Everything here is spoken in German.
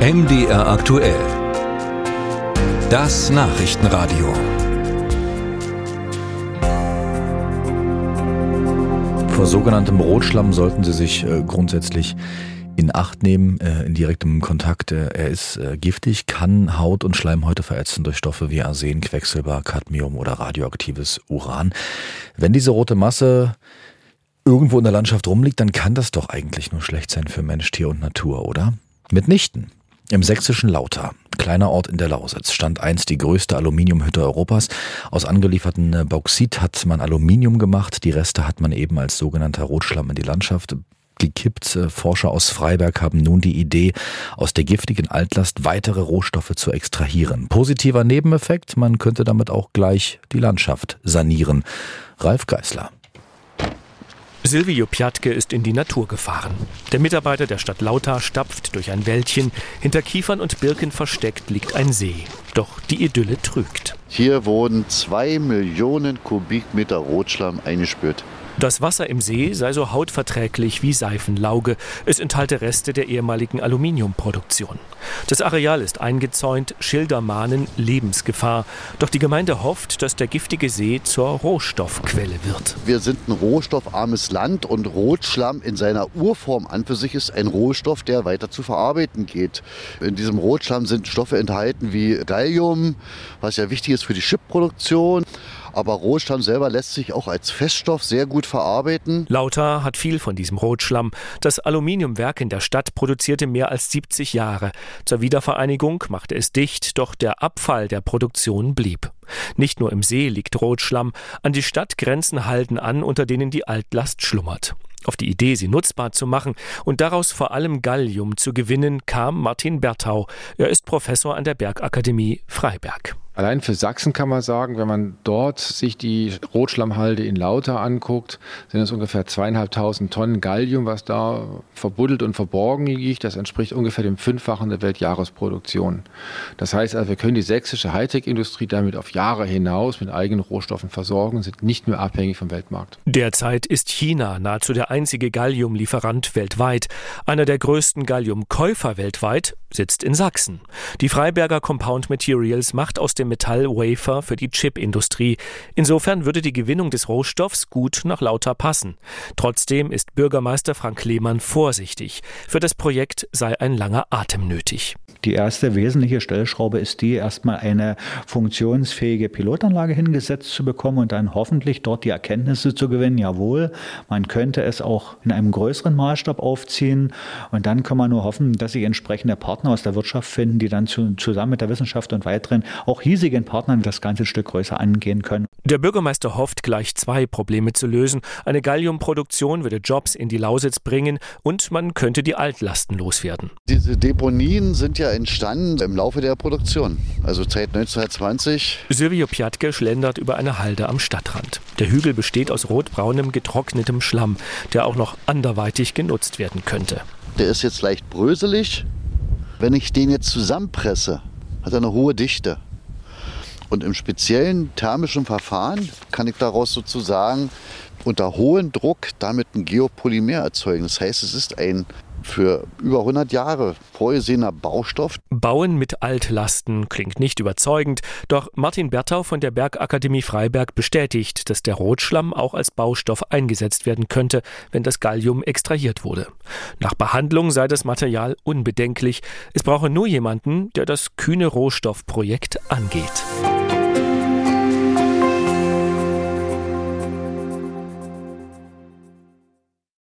MDR aktuell. Das Nachrichtenradio. Vor sogenanntem Rotschlamm sollten Sie sich äh, grundsätzlich in Acht nehmen, äh, in direktem Kontakt. Äh, er ist giftig, kann Haut und Schleimhäute verätzen durch Stoffe wie Arsen, Quecksilber, Cadmium oder radioaktives Uran. Wenn diese rote Masse irgendwo in der Landschaft rumliegt, dann kann das doch eigentlich nur schlecht sein für Mensch, Tier und Natur, oder? Mitnichten. Im sächsischen Lauter, kleiner Ort in der Lausitz, stand einst die größte Aluminiumhütte Europas. Aus angelieferten äh, Bauxit hat man Aluminium gemacht, die Reste hat man eben als sogenannter Rotschlamm in die Landschaft gekippt. Äh, Forscher aus Freiberg haben nun die Idee, aus der giftigen Altlast weitere Rohstoffe zu extrahieren. Positiver Nebeneffekt, man könnte damit auch gleich die Landschaft sanieren. Ralf Geißler. Silvio Piatke ist in die Natur gefahren. Der Mitarbeiter der Stadt Lauter stapft durch ein Wäldchen. Hinter Kiefern und Birken versteckt liegt ein See. Doch die Idylle trügt. Hier wurden zwei Millionen Kubikmeter Rotschlamm eingespürt. Das Wasser im See sei so hautverträglich wie Seifenlauge. Es enthalte Reste der ehemaligen Aluminiumproduktion. Das Areal ist eingezäunt, Schilder mahnen Lebensgefahr. Doch die Gemeinde hofft, dass der giftige See zur Rohstoffquelle wird. Wir sind ein rohstoffarmes Land und Rotschlamm in seiner Urform an für sich ist ein Rohstoff, der weiter zu verarbeiten geht. In diesem Rotschlamm sind Stoffe enthalten wie Gallium, was ja wichtig ist für die Chipproduktion. Aber Rotschlamm selber lässt sich auch als Feststoff sehr gut verarbeiten. Lauter hat viel von diesem Rotschlamm. Das Aluminiumwerk in der Stadt produzierte mehr als 70 Jahre. Zur Wiedervereinigung machte es dicht, doch der Abfall der Produktion blieb. Nicht nur im See liegt Rotschlamm, an die Stadtgrenzen halten an, unter denen die Altlast schlummert. Auf die Idee, sie nutzbar zu machen und daraus vor allem Gallium zu gewinnen, kam Martin Berthau. Er ist Professor an der Bergakademie Freiberg. Allein für Sachsen kann man sagen, wenn man dort sich die Rotschlammhalde in Lauter anguckt, sind es ungefähr zweieinhalbtausend Tonnen Gallium, was da verbuddelt und verborgen liegt. Das entspricht ungefähr dem Fünffachen der Weltjahresproduktion. Das heißt also, wir können die sächsische Hightech-Industrie damit auf Jahre hinaus mit eigenen Rohstoffen versorgen, sind nicht mehr abhängig vom Weltmarkt. Derzeit ist China nahezu der einzige Galliumlieferant weltweit. Einer der größten Galliumkäufer weltweit sitzt in Sachsen. Die Freiberger Compound Materials macht aus dem Metallwafer für die Chipindustrie. Insofern würde die Gewinnung des Rohstoffs gut nach Lauter passen. Trotzdem ist Bürgermeister Frank Lehmann vorsichtig. Für das Projekt sei ein langer Atem nötig. Die erste wesentliche Stellschraube ist die, erstmal eine funktionsfähige Pilotanlage hingesetzt zu bekommen und dann hoffentlich dort die Erkenntnisse zu gewinnen, jawohl, man könnte es auch in einem größeren Maßstab aufziehen und dann kann man nur hoffen, dass sich entsprechende Partner aus der Wirtschaft finden, die dann zu, zusammen mit der Wissenschaft und weiteren auch hiesigen Partnern das ganze Stück größer angehen können. Der Bürgermeister hofft gleich zwei Probleme zu lösen. Eine Galliumproduktion würde Jobs in die Lausitz bringen und man könnte die Altlasten loswerden. Diese Deponien sind ja entstanden im Laufe der Produktion, also seit 1920. Silvio Piatke schlendert über eine Halde am Stadtrand. Der Hügel besteht aus rotbraunem, getrocknetem Schlamm, der auch noch anderweitig genutzt werden könnte. Der ist jetzt leicht bröselig. Wenn ich den jetzt zusammenpresse, hat er eine hohe Dichte. Und im speziellen thermischen Verfahren kann ich daraus sozusagen unter hohem Druck damit ein Geopolymer erzeugen. Das heißt, es ist ein für über 100 Jahre vorgesehener Baustoff. Bauen mit Altlasten klingt nicht überzeugend, doch Martin Berthau von der Bergakademie Freiberg bestätigt, dass der Rotschlamm auch als Baustoff eingesetzt werden könnte, wenn das Gallium extrahiert wurde. Nach Behandlung sei das Material unbedenklich. Es brauche nur jemanden, der das kühne Rohstoffprojekt angeht.